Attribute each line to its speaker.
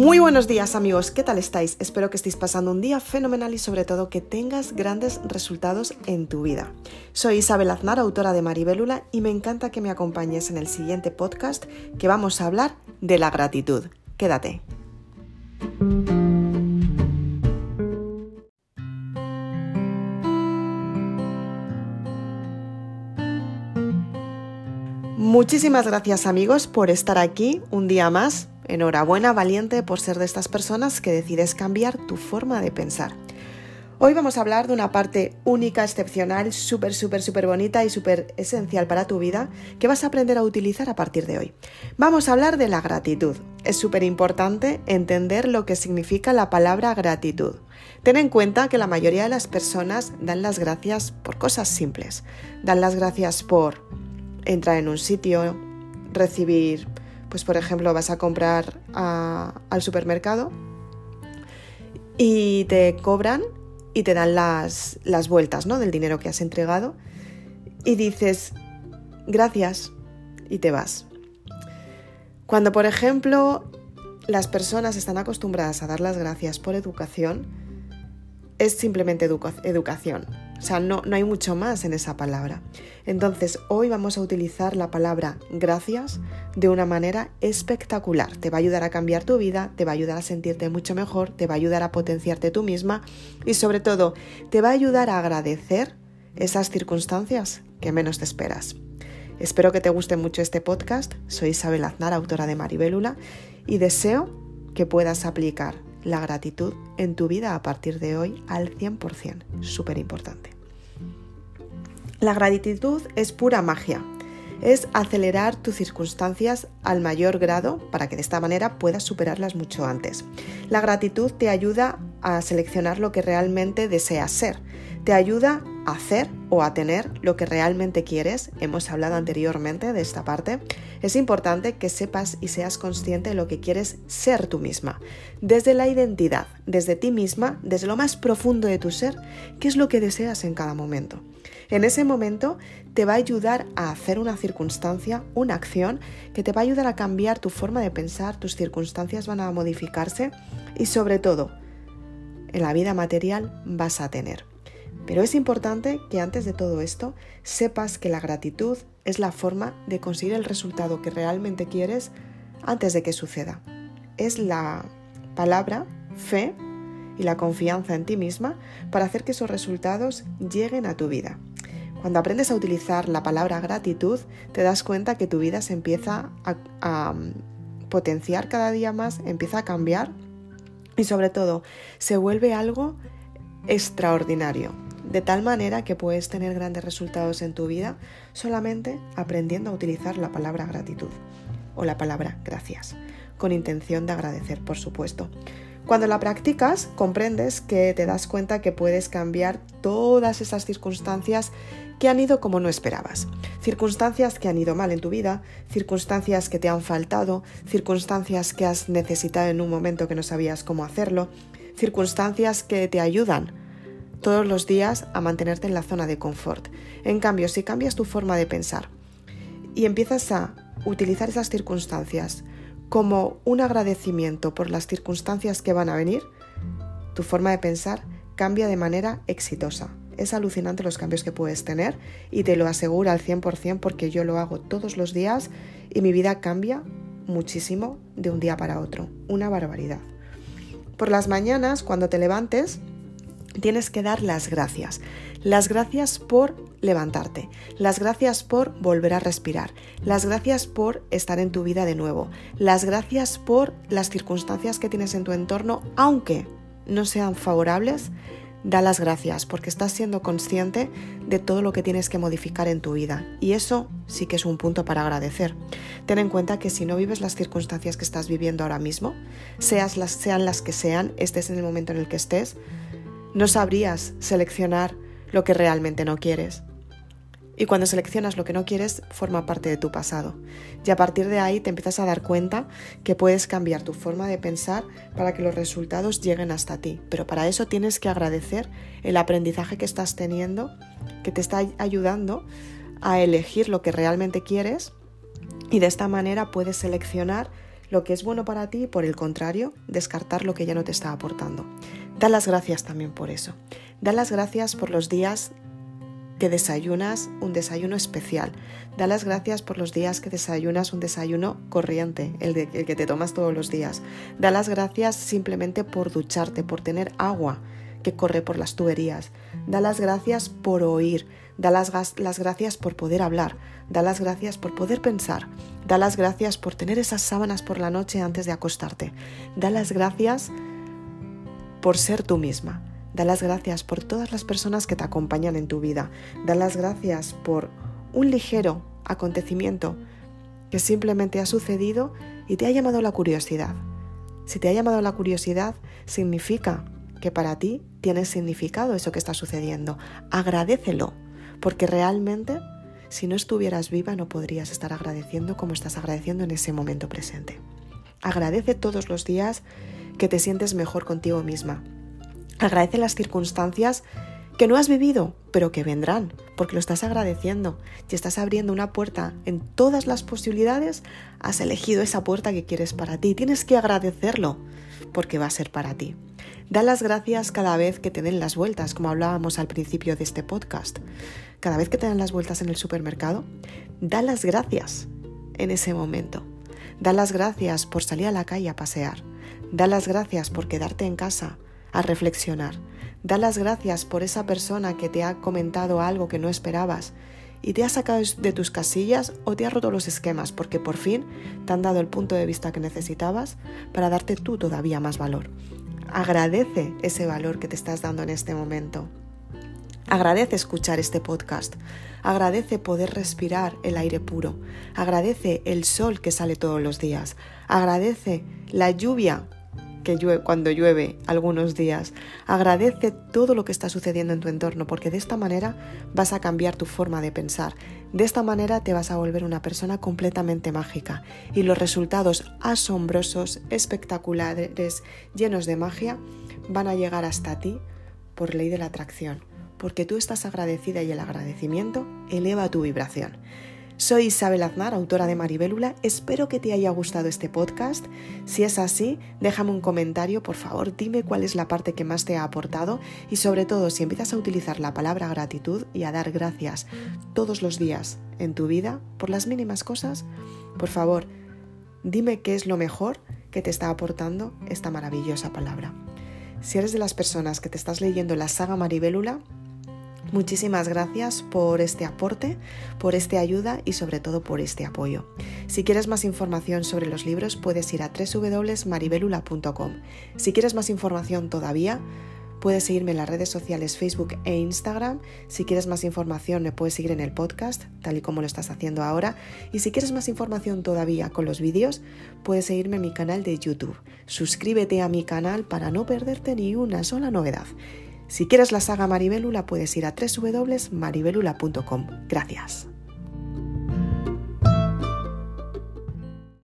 Speaker 1: Muy buenos días amigos, ¿qué tal estáis? Espero que estéis pasando un día fenomenal y sobre todo que tengas grandes resultados en tu vida. Soy Isabel Aznar, autora de Maribélula y me encanta que me acompañes en el siguiente podcast que vamos a hablar de la gratitud. Quédate. Muchísimas gracias amigos por estar aquí un día más Enhorabuena, valiente, por ser de estas personas que decides cambiar tu forma de pensar. Hoy vamos a hablar de una parte única, excepcional, súper, súper, súper bonita y súper esencial para tu vida que vas a aprender a utilizar a partir de hoy. Vamos a hablar de la gratitud. Es súper importante entender lo que significa la palabra gratitud. Ten en cuenta que la mayoría de las personas dan las gracias por cosas simples. Dan las gracias por entrar en un sitio, recibir pues por ejemplo vas a comprar al supermercado y te cobran y te dan las, las vueltas ¿no? del dinero que has entregado y dices gracias y te vas. Cuando por ejemplo las personas están acostumbradas a dar las gracias por educación, es simplemente educación. O sea, no, no hay mucho más en esa palabra. Entonces, hoy vamos a utilizar la palabra gracias de una manera espectacular. Te va a ayudar a cambiar tu vida, te va a ayudar a sentirte mucho mejor, te va a ayudar a potenciarte tú misma y sobre todo, te va a ayudar a agradecer esas circunstancias que menos te esperas. Espero que te guste mucho este podcast. Soy Isabel Aznar, autora de Maribélula, y deseo que puedas aplicar la gratitud en tu vida a partir de hoy al 100%. Súper importante. La gratitud es pura magia. Es acelerar tus circunstancias al mayor grado para que de esta manera puedas superarlas mucho antes. La gratitud te ayuda a seleccionar lo que realmente deseas ser. Te ayuda a hacer o a tener lo que realmente quieres. Hemos hablado anteriormente de esta parte. Es importante que sepas y seas consciente de lo que quieres ser tú misma. Desde la identidad, desde ti misma, desde lo más profundo de tu ser, qué es lo que deseas en cada momento. En ese momento te va a ayudar a hacer una circunstancia, una acción que te va a ayudar a cambiar tu forma de pensar, tus circunstancias van a modificarse y sobre todo, en la vida material vas a tener. Pero es importante que antes de todo esto sepas que la gratitud es la forma de conseguir el resultado que realmente quieres antes de que suceda. Es la palabra, fe y la confianza en ti misma para hacer que esos resultados lleguen a tu vida. Cuando aprendes a utilizar la palabra gratitud, te das cuenta que tu vida se empieza a, a potenciar cada día más, empieza a cambiar y sobre todo se vuelve algo extraordinario de tal manera que puedes tener grandes resultados en tu vida solamente aprendiendo a utilizar la palabra gratitud o la palabra gracias, con intención de agradecer, por supuesto. Cuando la practicas, comprendes que te das cuenta que puedes cambiar todas esas circunstancias que han ido como no esperabas. Circunstancias que han ido mal en tu vida, circunstancias que te han faltado, circunstancias que has necesitado en un momento que no sabías cómo hacerlo, circunstancias que te ayudan todos los días a mantenerte en la zona de confort. En cambio, si cambias tu forma de pensar y empiezas a utilizar esas circunstancias como un agradecimiento por las circunstancias que van a venir, tu forma de pensar cambia de manera exitosa. Es alucinante los cambios que puedes tener y te lo aseguro al 100% porque yo lo hago todos los días y mi vida cambia muchísimo de un día para otro. Una barbaridad. Por las mañanas, cuando te levantes, tienes que dar las gracias. Las gracias por levantarte, las gracias por volver a respirar, las gracias por estar en tu vida de nuevo, las gracias por las circunstancias que tienes en tu entorno, aunque no sean favorables, da las gracias porque estás siendo consciente de todo lo que tienes que modificar en tu vida. Y eso sí que es un punto para agradecer. Ten en cuenta que si no vives las circunstancias que estás viviendo ahora mismo, seas las, sean las que sean, estés en el momento en el que estés, no sabrías seleccionar lo que realmente no quieres. Y cuando seleccionas lo que no quieres, forma parte de tu pasado. Y a partir de ahí te empiezas a dar cuenta que puedes cambiar tu forma de pensar para que los resultados lleguen hasta ti. Pero para eso tienes que agradecer el aprendizaje que estás teniendo, que te está ayudando a elegir lo que realmente quieres y de esta manera puedes seleccionar lo que es bueno para ti y por el contrario, descartar lo que ya no te está aportando. Da las gracias también por eso. Da las gracias por los días que desayunas un desayuno especial. Da las gracias por los días que desayunas un desayuno corriente, el, de, el que te tomas todos los días. Da las gracias simplemente por ducharte, por tener agua que corre por las tuberías. Da las gracias por oír, da las, las, gracias por poder hablar, da las gracias por poder pensar, da las gracias por tener esas sábanas por la noche antes de acostarte, da las gracias por ser tú misma, da las gracias por todas las personas que te acompañan en tu vida, da las gracias por un ligero acontecimiento que simplemente ha sucedido y te ha llamado la curiosidad. Si te ha llamado la curiosidad, significa que para ti tiene significado eso que está sucediendo. Agradecelo, porque realmente si no estuvieras viva no podrías estar agradeciendo como estás agradeciendo en ese momento presente. Agradece todos los días que te sientes mejor contigo misma. Agradece las circunstancias que no has vivido, pero que vendrán, porque lo estás agradeciendo y estás abriendo una puerta en todas las posibilidades, has elegido esa puerta que quieres para ti. Tienes que agradecerlo, porque va a ser para ti. Da las gracias cada vez que te den las vueltas, como hablábamos al principio de este podcast. Cada vez que te dan las vueltas en el supermercado, da las gracias en ese momento. Da las gracias por salir a la calle a pasear. Da las gracias por quedarte en casa a reflexionar. Da las gracias por esa persona que te ha comentado algo que no esperabas y te ha sacado de tus casillas o te ha roto los esquemas porque por fin te han dado el punto de vista que necesitabas para darte tú todavía más valor. Agradece ese valor que te estás dando en este momento. Agradece escuchar este podcast. Agradece poder respirar el aire puro. Agradece el sol que sale todos los días. Agradece la lluvia que llueve, cuando llueve algunos días. Agradece todo lo que está sucediendo en tu entorno porque de esta manera vas a cambiar tu forma de pensar. De esta manera te vas a volver una persona completamente mágica y los resultados asombrosos, espectaculares, llenos de magia, van a llegar hasta ti por ley de la atracción, porque tú estás agradecida y el agradecimiento eleva tu vibración. Soy Isabel Aznar, autora de Maribélula. Espero que te haya gustado este podcast. Si es así, déjame un comentario, por favor, dime cuál es la parte que más te ha aportado y sobre todo si empiezas a utilizar la palabra gratitud y a dar gracias todos los días en tu vida por las mínimas cosas, por favor, dime qué es lo mejor que te está aportando esta maravillosa palabra. Si eres de las personas que te estás leyendo la saga Maribélula, Muchísimas gracias por este aporte, por este ayuda y sobre todo por este apoyo. Si quieres más información sobre los libros puedes ir a www.maribelula.com. Si quieres más información todavía, puedes seguirme en las redes sociales Facebook e Instagram. Si quieres más información me puedes seguir en el podcast, tal y como lo estás haciendo ahora. Y si quieres más información todavía con los vídeos, puedes seguirme en mi canal de YouTube. Suscríbete a mi canal para no perderte ni una sola novedad. Si quieres la saga Maribelula puedes ir a www.maribelula.com. Gracias.